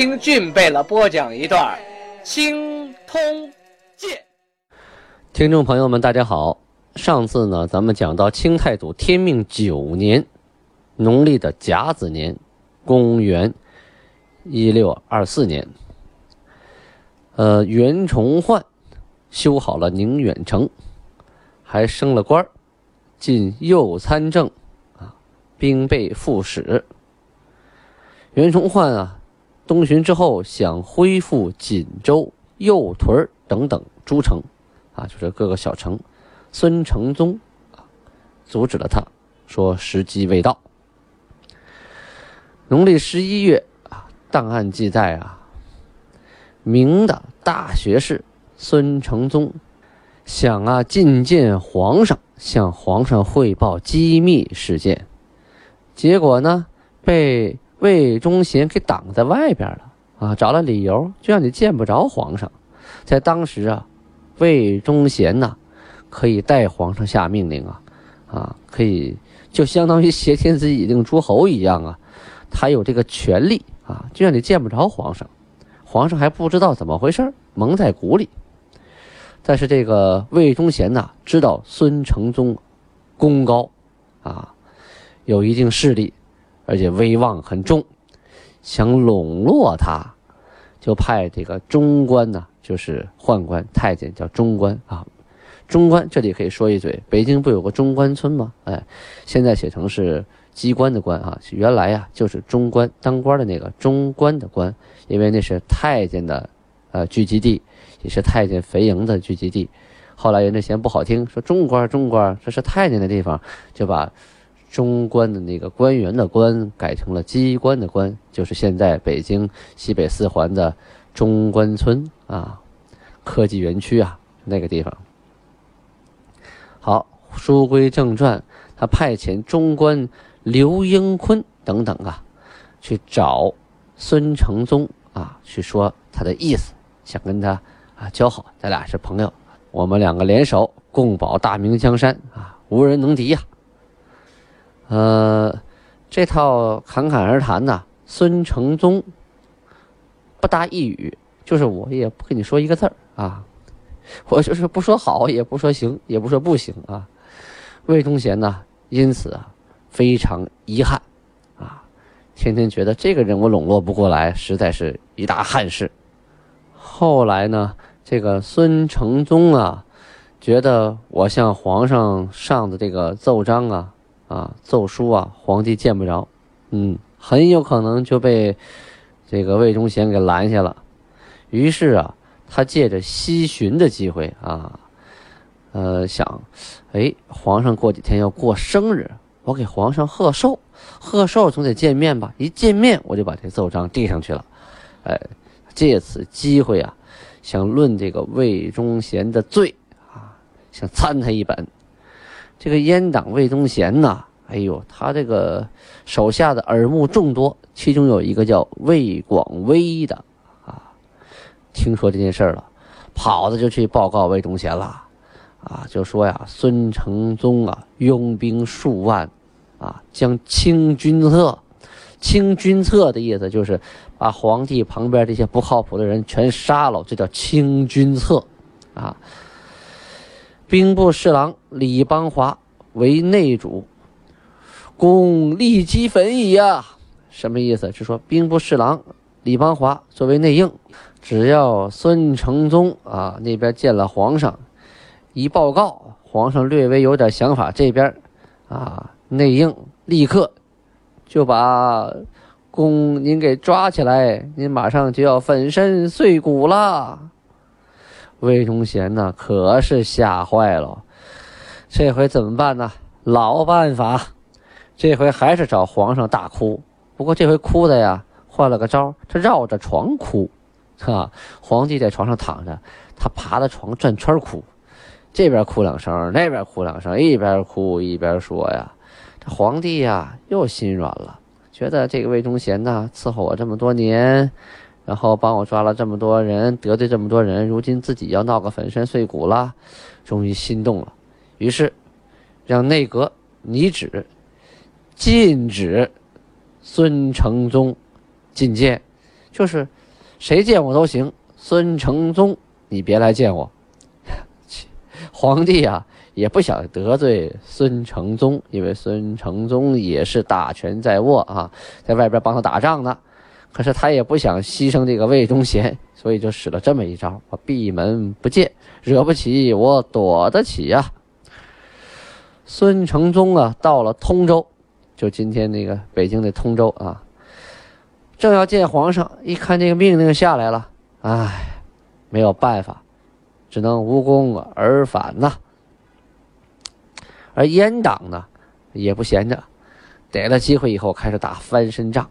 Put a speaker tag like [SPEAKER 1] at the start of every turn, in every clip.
[SPEAKER 1] 听俊贝勒播讲一段《青通剑》。
[SPEAKER 2] 听众朋友们，大家好。上次呢，咱们讲到清太祖天命九年，农历的甲子年，公元一六二四年。呃，袁崇焕修好了宁远城，还升了官进右参政，啊，兵备副使。袁崇焕啊，东巡之后想恢复锦州、右屯等等诸城，啊，就是各个小城。孙承宗啊，阻止了他，说时机未到。农历十一月啊，档案记载啊，明的大学士孙承宗想啊觐见皇上，向皇上汇报机密事件，结果呢被。魏忠贤给挡在外边了啊！找了理由，就让你见不着皇上。在当时啊，魏忠贤呐，可以代皇上下命令啊，啊，可以就相当于挟天子以令诸侯一样啊，他有这个权利啊，就让你见不着皇上，皇上还不知道怎么回事蒙在鼓里。但是这个魏忠贤呐，知道孙承宗功高啊，有一定势力。而且威望很重，想笼络他，就派这个中官呢，就是宦官太监叫中官啊。中官这里可以说一嘴，北京不有个中关村吗？哎，现在写成是机关的官啊，原来呀就是中官当官的那个中官的官，因为那是太监的呃聚集地，也是太监肥营的聚集地。后来人家嫌不好听，说中官中官这是太监的地方，就把。中官的那个官员的官改成了机关的官，就是现在北京西北四环的中关村啊，科技园区啊那个地方。好，书归正传，他派遣中官刘英坤等等啊，去找孙承宗啊，去说他的意思，想跟他啊交好，咱俩是朋友，我们两个联手共保大明江山啊，无人能敌呀。呃，这套侃侃而谈呐，孙承宗不答一语，就是我也不跟你说一个字儿啊，我就是不说好，也不说行，也不说不行啊。魏忠贤呢，因此啊非常遗憾啊，天天觉得这个人我笼络不过来，实在是一大憾事。后来呢，这个孙承宗啊，觉得我向皇上上的这个奏章啊。啊，奏书啊，皇帝见不着，嗯，很有可能就被这个魏忠贤给拦下了。于是啊，他借着西巡的机会啊，呃，想，哎，皇上过几天要过生日，我给皇上贺寿，贺寿总得见面吧？一见面，我就把这奏章递上去了。哎，借此机会啊，想论这个魏忠贤的罪啊，想参他一本。这个阉党魏忠贤呐，哎呦，他这个手下的耳目众多，其中有一个叫魏广威的啊，听说这件事了，跑着就去报告魏忠贤了，啊，就说呀，孙承宗啊，拥兵数万，啊，将清君侧，清君侧的意思就是把皇帝旁边这些不靠谱的人全杀了，这叫清君侧，啊。兵部侍郎李邦华为内主，公立即焚矣呀！什么意思？是说兵部侍郎李邦华作为内应，只要孙承宗啊那边见了皇上，一报告，皇上略微有点想法，这边啊内应立刻就把公您给抓起来，您马上就要粉身碎骨了。魏忠贤呢，可是吓坏了。这回怎么办呢？老办法，这回还是找皇上大哭。不过这回哭的呀，换了个招，他绕着床哭，哈，皇帝在床上躺着，他爬着床转圈哭，这边哭两声，那边哭两声，一边哭一边说呀，这皇帝呀又心软了，觉得这个魏忠贤呐伺候我这么多年，然后帮我抓了这么多人，得罪这么多人，如今自己要闹个粉身碎骨了，终于心动了，于是让内阁拟旨禁止。孙承宗觐见，就是谁见我都行。孙承宗，你别来见我。皇帝啊，也不想得罪孙承宗，因为孙承宗也是大权在握啊，在外边帮他打仗呢。可是他也不想牺牲这个魏忠贤，所以就使了这么一招：我闭门不见，惹不起我躲得起呀。孙承宗啊，到了通州。就今天那个北京的通州啊，正要见皇上，一看这个命令下来了，唉，没有办法，只能无功而返呐。而阉党呢，也不闲着，逮了机会以后开始打翻身仗，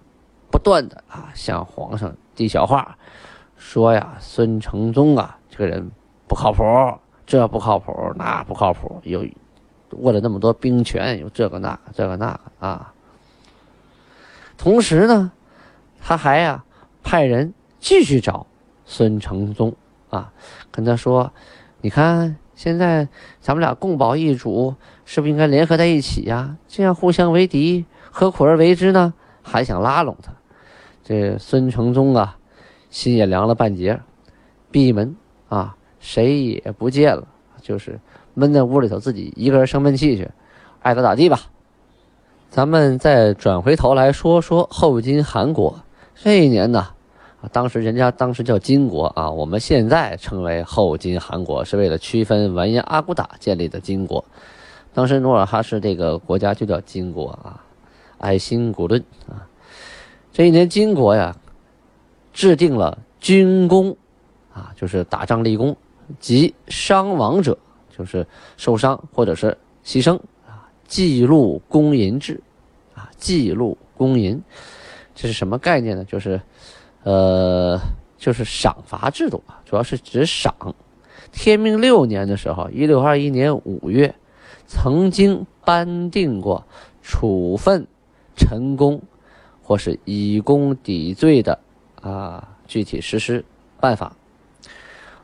[SPEAKER 2] 不断的啊向皇上递小话，说呀，孙承宗啊这个人不靠谱，这不靠谱，那不靠谱，有。握了那么多兵权，有这个那个，这个那个啊。同时呢，他还呀派人继续找孙承宗啊，跟他说：“你看，现在咱们俩共保一主，是不是应该联合在一起呀？这样互相为敌，何苦而为之呢？”还想拉拢他。这孙承宗啊，心也凉了半截，闭门啊，谁也不见了，就是。闷在屋里头，自己一个人生闷气去，爱咋咋地吧。咱们再转回头来说说后金韩国这一年呢，啊，当时人家当时叫金国啊，我们现在称为后金韩国，是为了区分完颜阿骨打建立的金国。当时努尔哈赤这个国家就叫金国啊，爱新古顿啊。这一年金国呀，制定了军功啊，就是打仗立功及伤亡者。就是受伤或者是牺牲啊，记录公银制，啊，记录公银，这是什么概念呢？就是，呃，就是赏罚制度啊，主要是指赏。天命六年的时候，一六二一年五月，曾经颁定过处分陈功或是以功抵罪的啊具体实施办法。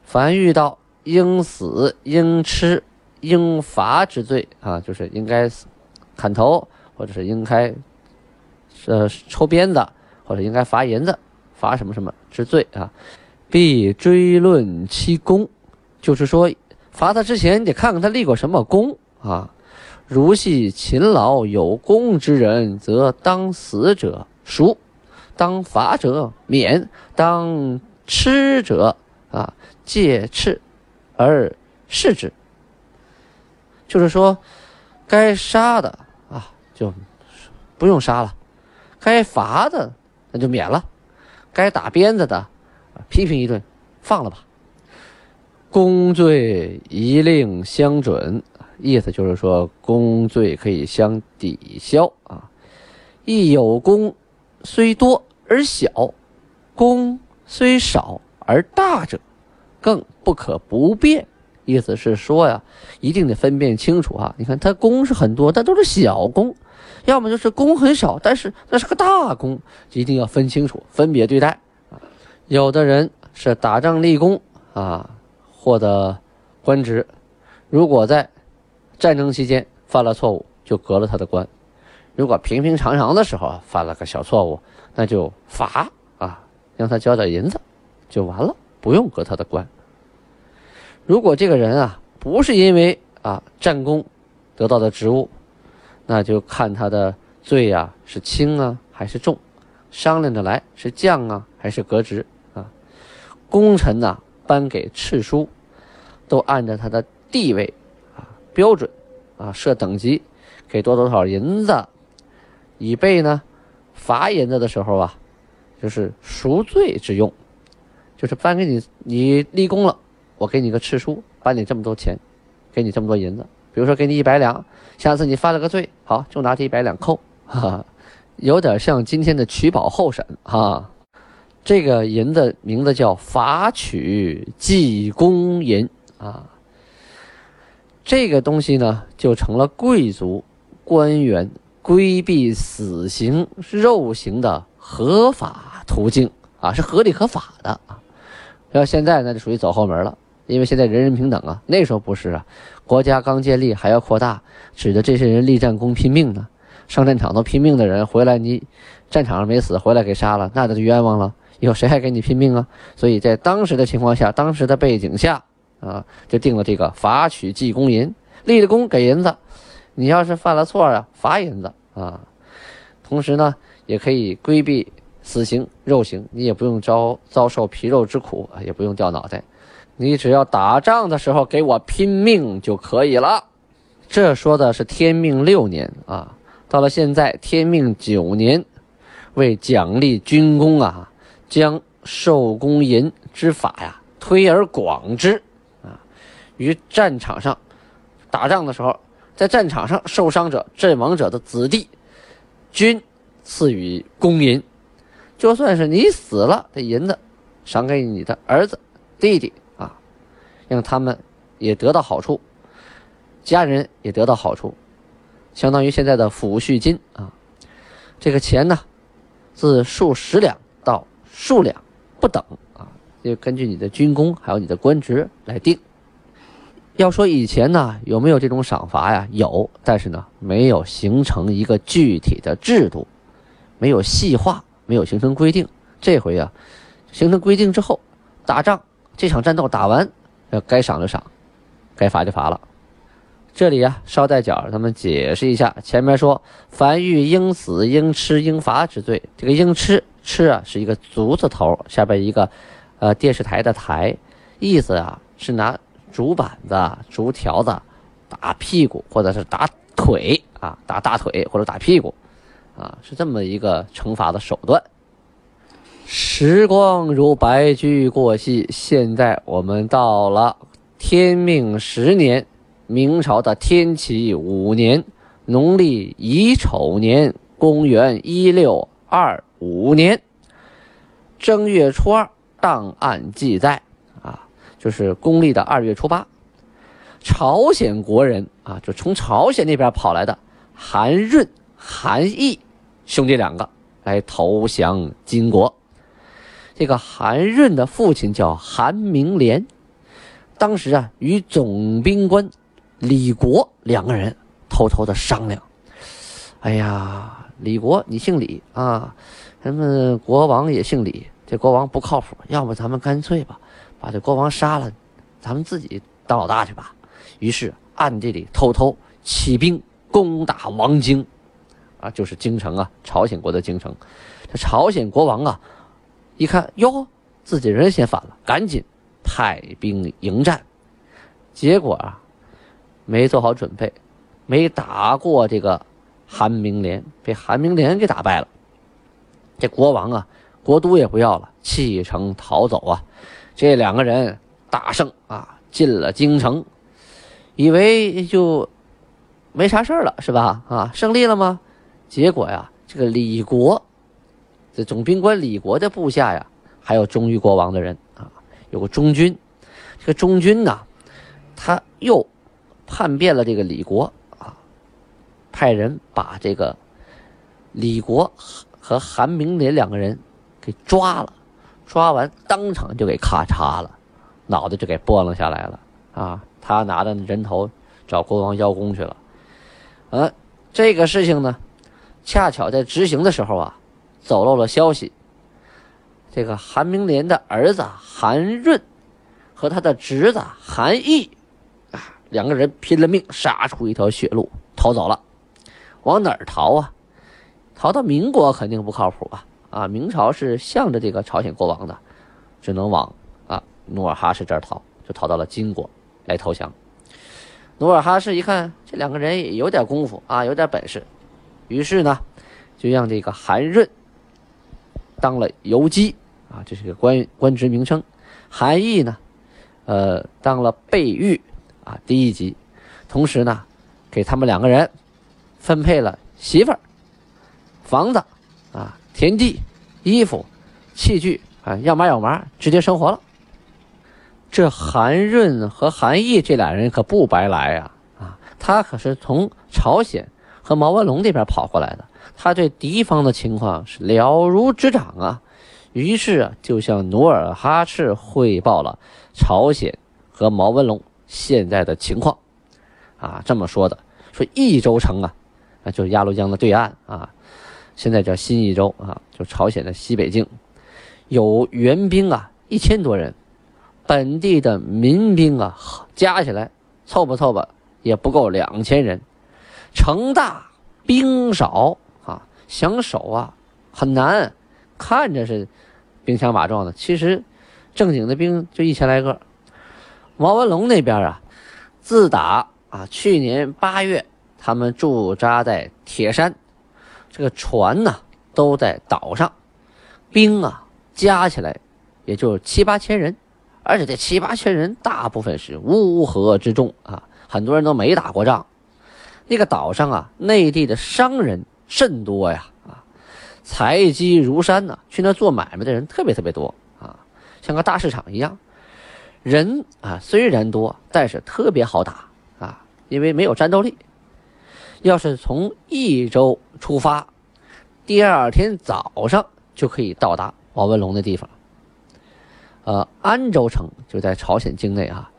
[SPEAKER 2] 凡遇到。应死、应吃、应罚之罪啊，就是应该、砍头，或者是应该呃抽鞭子，或者应该罚银子、罚什么什么之罪啊，必追论其功。就是说，罚他之前，你得看看他立过什么功啊。如系勤劳有功之人，则当死者赎，当罚者免，当吃者啊戒斥。而视之，就是说，该杀的啊，就不用杀了；该罚的，那就免了；该打鞭子的，批评一顿，放了吧。公罪一令相准，意思就是说，公罪可以相抵消啊。一有功虽多而小，功虽少而大者。更不可不变，意思是说呀，一定得分辨清楚啊。你看他功是很多，但都是小功，要么就是功很少，但是那是个大功，一定要分清楚，分别对待啊。有的人是打仗立功啊，获得官职，如果在战争期间犯了错误，就革了他的官；如果平平常常的时候犯了个小错误，那就罚啊，让他交点银子，就完了，不用革他的官。如果这个人啊不是因为啊战功得到的职务，那就看他的罪呀是轻啊还是重，商量着来是降啊还是革职啊。功臣呐颁给敕书，都按照他的地位啊标准啊设等级，给多多少银子，以备呢罚银子的时候啊，就是赎罪之用，就是颁给你你立功了。我给你个敕书，颁你这么多钱，给你这么多银子。比如说给你一百两，下次你犯了个罪，好就拿这一百两扣，哈哈，有点像今天的取保候审哈。这个银的名字叫法取济公银啊。这个东西呢，就成了贵族官员规避死刑肉刑的合法途径啊，是合理合法的啊。要现在那就属于走后门了，因为现在人人平等啊。那时候不是啊，国家刚建立还要扩大，指的这些人立战功拼命呢，上战场都拼命的人回来，你战场上没死，回来给杀了，那他就冤枉了。以后谁还给你拼命啊？所以在当时的情况下，当时的背景下。啊，就定了这个罚取记公银，立了功给银子，你要是犯了错啊，罚银子啊。同时呢，也可以规避死刑肉刑，你也不用遭遭受皮肉之苦啊，也不用掉脑袋，你只要打仗的时候给我拼命就可以了。这说的是天命六年啊，到了现在天命九年，为奖励军功啊，将受公银之法呀推而广之啊。于战场上打仗的时候，在战场上受伤者、阵亡者的子弟，均赐予公银。就算是你死了，这银子赏给你的儿子、弟弟啊，让他们也得到好处，家人也得到好处，相当于现在的抚恤金啊。这个钱呢，自数十两到数两不等啊，就根据你的军功还有你的官职来定。要说以前呢，有没有这种赏罚呀？有，但是呢，没有形成一个具体的制度，没有细化，没有形成规定。这回啊，形成规定之后，打仗这场战斗打完，要该赏就赏，该罚就罚了。这里啊，捎带脚咱们解释一下，前面说凡遇应死、应吃、应罚之罪，这个应吃吃啊是一个足字头下边一个呃电视台的台，意思啊是拿。竹板子、竹条子打屁股，或者是打腿啊，打大腿或者打屁股，啊，是这么一个惩罚的手段。时光如白驹过隙，现在我们到了天命十年，明朝的天启五年，农历乙丑年，公元一六二五年正月初二，档案记载。就是公历的二月初八，朝鲜国人啊，就从朝鲜那边跑来的韩润、韩义兄弟两个来投降金国。这个韩润的父亲叫韩明廉，当时啊与总兵官李国两个人偷偷的商量。哎呀，李国你姓李啊，咱们国王也姓李，这国王不靠谱，要不咱们干脆吧。把这国王杀了，咱们自己当老大去吧。于是暗地里偷偷起兵攻打王京，啊，就是京城啊，朝鲜国的京城。这朝鲜国王啊，一看哟，自己人先反了，赶紧派兵迎战。结果啊，没做好准备，没打过这个韩明廉，被韩明廉给打败了。这国王啊，国都也不要了，弃城逃走啊。这两个人大胜啊，进了京城，以为就没啥事了，是吧？啊，胜利了吗？结果呀，这个李国，这总兵官李国的部下呀，还有忠于国王的人啊，有个忠君。这个忠君呢，他又叛变了这个李国啊，派人把这个李国和韩明廉两个人给抓了。抓完，当场就给咔嚓了，脑袋就给拨楞下来了啊！他拿着人头找国王邀功去了。呃，这个事情呢，恰巧在执行的时候啊，走漏了消息。这个韩明廉的儿子韩润和他的侄子韩义啊，两个人拼了命杀出一条血路逃走了。往哪儿逃啊？逃到民国肯定不靠谱啊！啊，明朝是向着这个朝鲜国王的，只能往啊努尔哈赤这儿逃，就逃到了金国来投降。努尔哈赤一看这两个人也有点功夫啊，有点本事，于是呢，就让这个韩润当了游击啊，这是个官官职名称。韩义呢，呃，当了备御啊，第一级，同时呢，给他们两个人分配了媳妇儿、房子啊。田地、衣服、器具啊，要麻要麻，直接生活了。这韩润和韩义这俩人可不白来呀！啊，他可是从朝鲜和毛文龙那边跑过来的，他对敌方的情况是了如指掌啊。于是啊，就向努尔哈赤汇报了朝鲜和毛文龙现在的情况。啊，这么说的，说益州城啊，那就是鸭绿江的对岸啊，现在叫新义州啊，就朝鲜的西北境，有援兵啊一千多人。本地的民兵啊，加起来凑吧凑吧也不够两千人，城大兵少啊，想守啊很难。看着是兵强马壮的，其实正经的兵就一千来个。毛文龙那边啊，自打啊去年八月，他们驻扎在铁山，这个船呢都在岛上，兵啊加起来也就七八千人。而且这七八千人，大部分是乌合之众啊，很多人都没打过仗。那个岛上啊，内地的商人甚多呀，啊，财积如山呐，去那做买卖的人特别特别多啊，像个大市场一样。人啊虽然多，但是特别好打啊，因为没有战斗力。要是从益州出发，第二天早上就可以到达毛文龙的地方。呃，安州城就在朝鲜境内啊，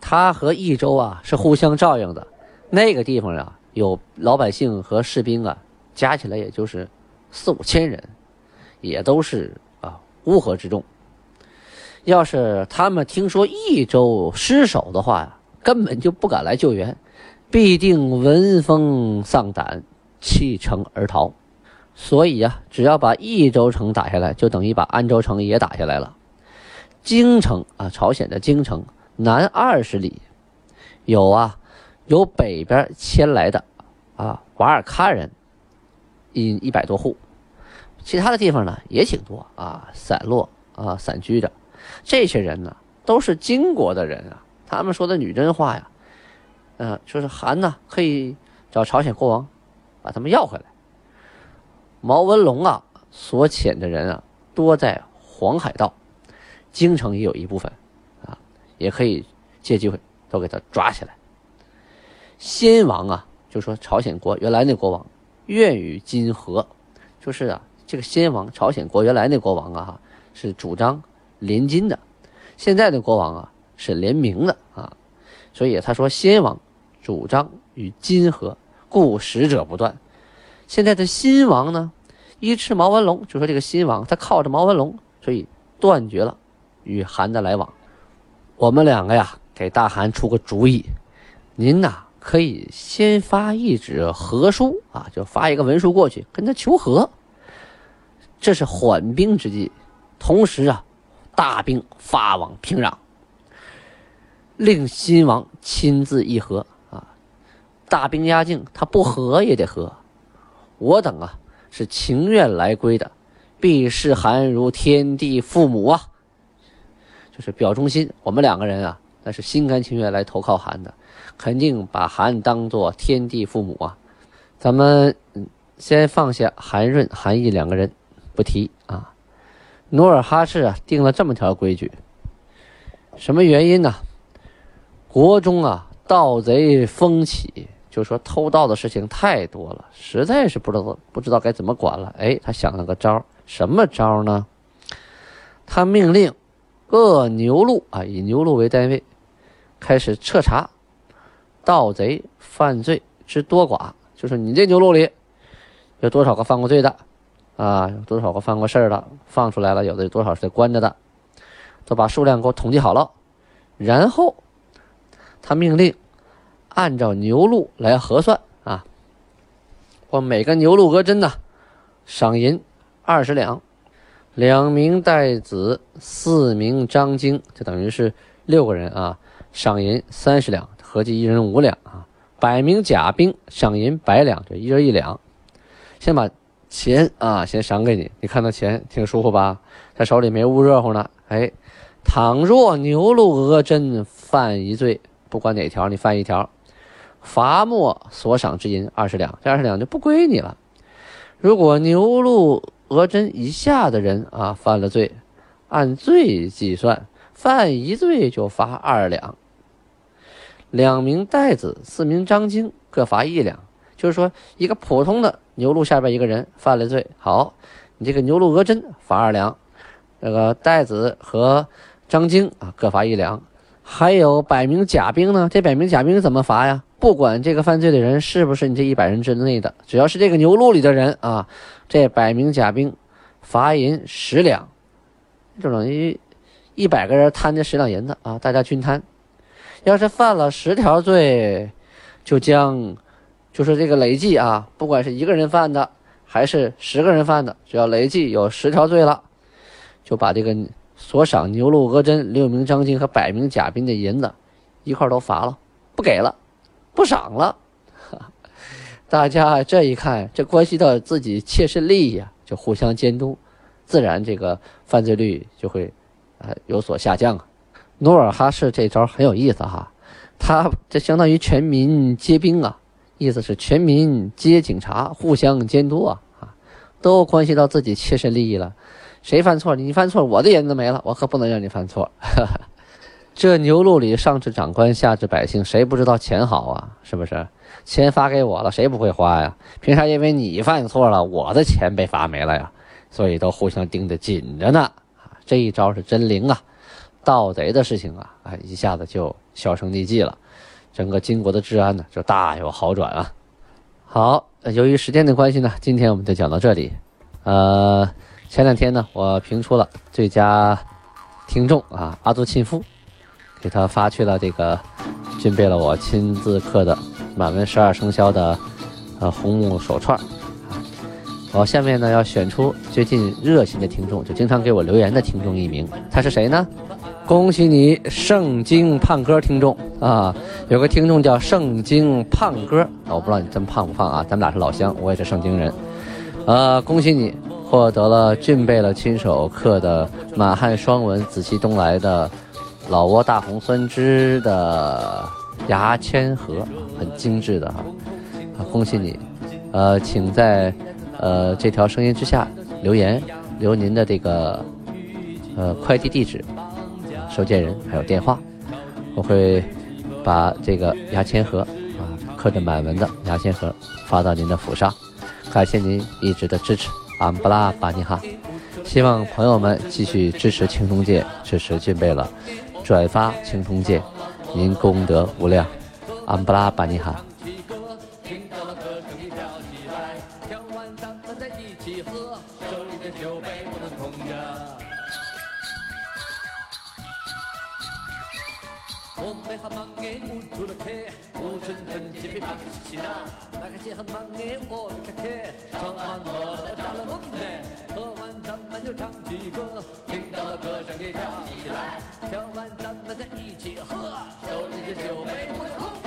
[SPEAKER 2] 它和益州啊是互相照应的。那个地方啊，有老百姓和士兵啊，加起来也就是四五千人，也都是啊乌合之众。要是他们听说益州失守的话呀，根本就不敢来救援，必定闻风丧胆，弃城而逃。所以呀，只要把益州城打下来，就等于把安州城也打下来了。京城啊，朝鲜的京城南二十里，有啊，有北边迁来的啊瓦尔喀人，一一百多户，其他的地方呢也挺多啊，散落啊散居着。这些人呢都是金国的人啊，他们说的女真话呀，嗯，说是韩呢可以找朝鲜国王把他们要回来。毛文龙啊所遣的人啊多在黄海道。京城也有一部分，啊，也可以借机会都给他抓起来。先王啊，就说朝鲜国原来那国王愿与金和，就是啊，这个先王朝鲜国原来那国王啊，是主张联金的，现在的国王啊是联明的啊，所以他说先王主张与金和，故使者不断。现在的新王呢，依斥毛文龙，就说这个新王他靠着毛文龙，所以断绝了。与韩的来往，我们两个呀，给大韩出个主意，您呐可以先发一纸和书啊，就发一个文书过去跟他求和，这是缓兵之计。同时啊，大兵发往平壤，令新王亲自议和。大兵压境，他不和也得和。我等啊是情愿来归的，必视韩如天地父母啊。就是表忠心，我们两个人啊，那是心甘情愿来投靠韩的，肯定把韩当做天地父母啊。咱们先放下韩润、韩义两个人不提啊。努尔哈赤啊定了这么条规矩，什么原因呢？国中啊盗贼风起，就说偷盗的事情太多了，实在是不知道不知道该怎么管了。哎，他想了个招什么招呢？他命令。各牛录啊，以牛录为单位，开始彻查盗贼犯罪之多寡。就是你这牛录里有多少个犯过罪的啊？有多少个犯过事的？放出来了，有的有多少是关着的？都把数量给我统计好了。然后他命令按照牛录来核算啊。我每个牛录额真呢，赏银二十两。两名代子，四名张京，就等于是六个人啊。赏银三十两，合计一人五两啊。百名甲兵，赏银百两，这一人一两。先把钱啊，先赏给你。你看到钱挺舒服吧？他手里没捂热乎呢。哎，倘若牛鹿额真犯一罪，不管哪条，你犯一条，罚没所赏之银二十两，这二十两就不归你了。如果牛鹿。额真以下的人啊犯了罪，按罪计算，犯一罪就罚二两。两名代子，四名张京，各罚一两。就是说，一个普通的牛录下边一个人犯了罪，好，你这个牛录额真罚二两，这个代子和张京啊各罚一两。还有百名甲兵呢，这百名甲兵怎么罚呀？不管这个犯罪的人是不是你这一百人之内的，只要是这个牛录里的人啊，这百名甲兵罚银十两，就等于一百个人摊这十两银子啊，大家均摊。要是犯了十条罪，就将就是这个累计啊，不管是一个人犯的还是十个人犯的，只要累计有十条罪了，就把这个所赏牛鹿额真六名张金和百名甲兵的银子一块都罚了，不给了，不赏了。大家这一看，这关系到自己切身利益啊，就互相监督，自然这个犯罪率就会啊有所下降啊。努尔哈赤这招很有意思哈，他这相当于全民皆兵啊，意思是全民皆警察，互相监督啊啊，都关系到自己切身利益了。谁犯错，你犯错，我的银子没了，我可不能让你犯错。这牛录里上至长官，下至百姓，谁不知道钱好啊？是不是？钱发给我了，谁不会花呀？凭啥因为你犯错了，我的钱被罚没了呀？所以都互相盯得紧着呢。这一招是真灵啊！盗贼的事情啊，哎，一下子就销声匿迹了，整个金国的治安呢就大有好转啊。好，由于时间的关系呢，今天我们就讲到这里。呃，前两天呢，我评出了最佳听众啊，阿祖亲夫，给他发去了这个，准备了我亲自刻的满文十二生肖的呃红木手串啊。好，下面呢要选出最近热心的听众，就经常给我留言的听众一名，他是谁呢？恭喜你，圣经胖哥听众啊！有个听众叫圣经胖哥，我不知道你真胖不胖啊？咱们俩是老乡，我也是圣经人。呃，恭喜你获得了俊贝勒亲手刻的满汉双文紫气东来的老挝大红酸枝的牙签盒，很精致的哈。啊，恭喜你！呃，请在呃这条声音之下留言，留您的这个呃快递地址。收件人还有电话，我会把这个牙签盒啊刻着满文的牙签盒发到您的府上。感谢您一直的支持，安布拉巴尼哈！希望朋友们继续支持青铜剑，支持俊贝了，转发青铜剑，您功德无量，安布拉巴尼哈！我们还忙哎，乌出了客，乌春春吉皮忙西那，那个些很忙哎，我们开客，唱完了打了龙嘞，喝完咱们就唱起歌，听到了歌声也跳起来，跳完咱们再一起喝，手里的酒杯。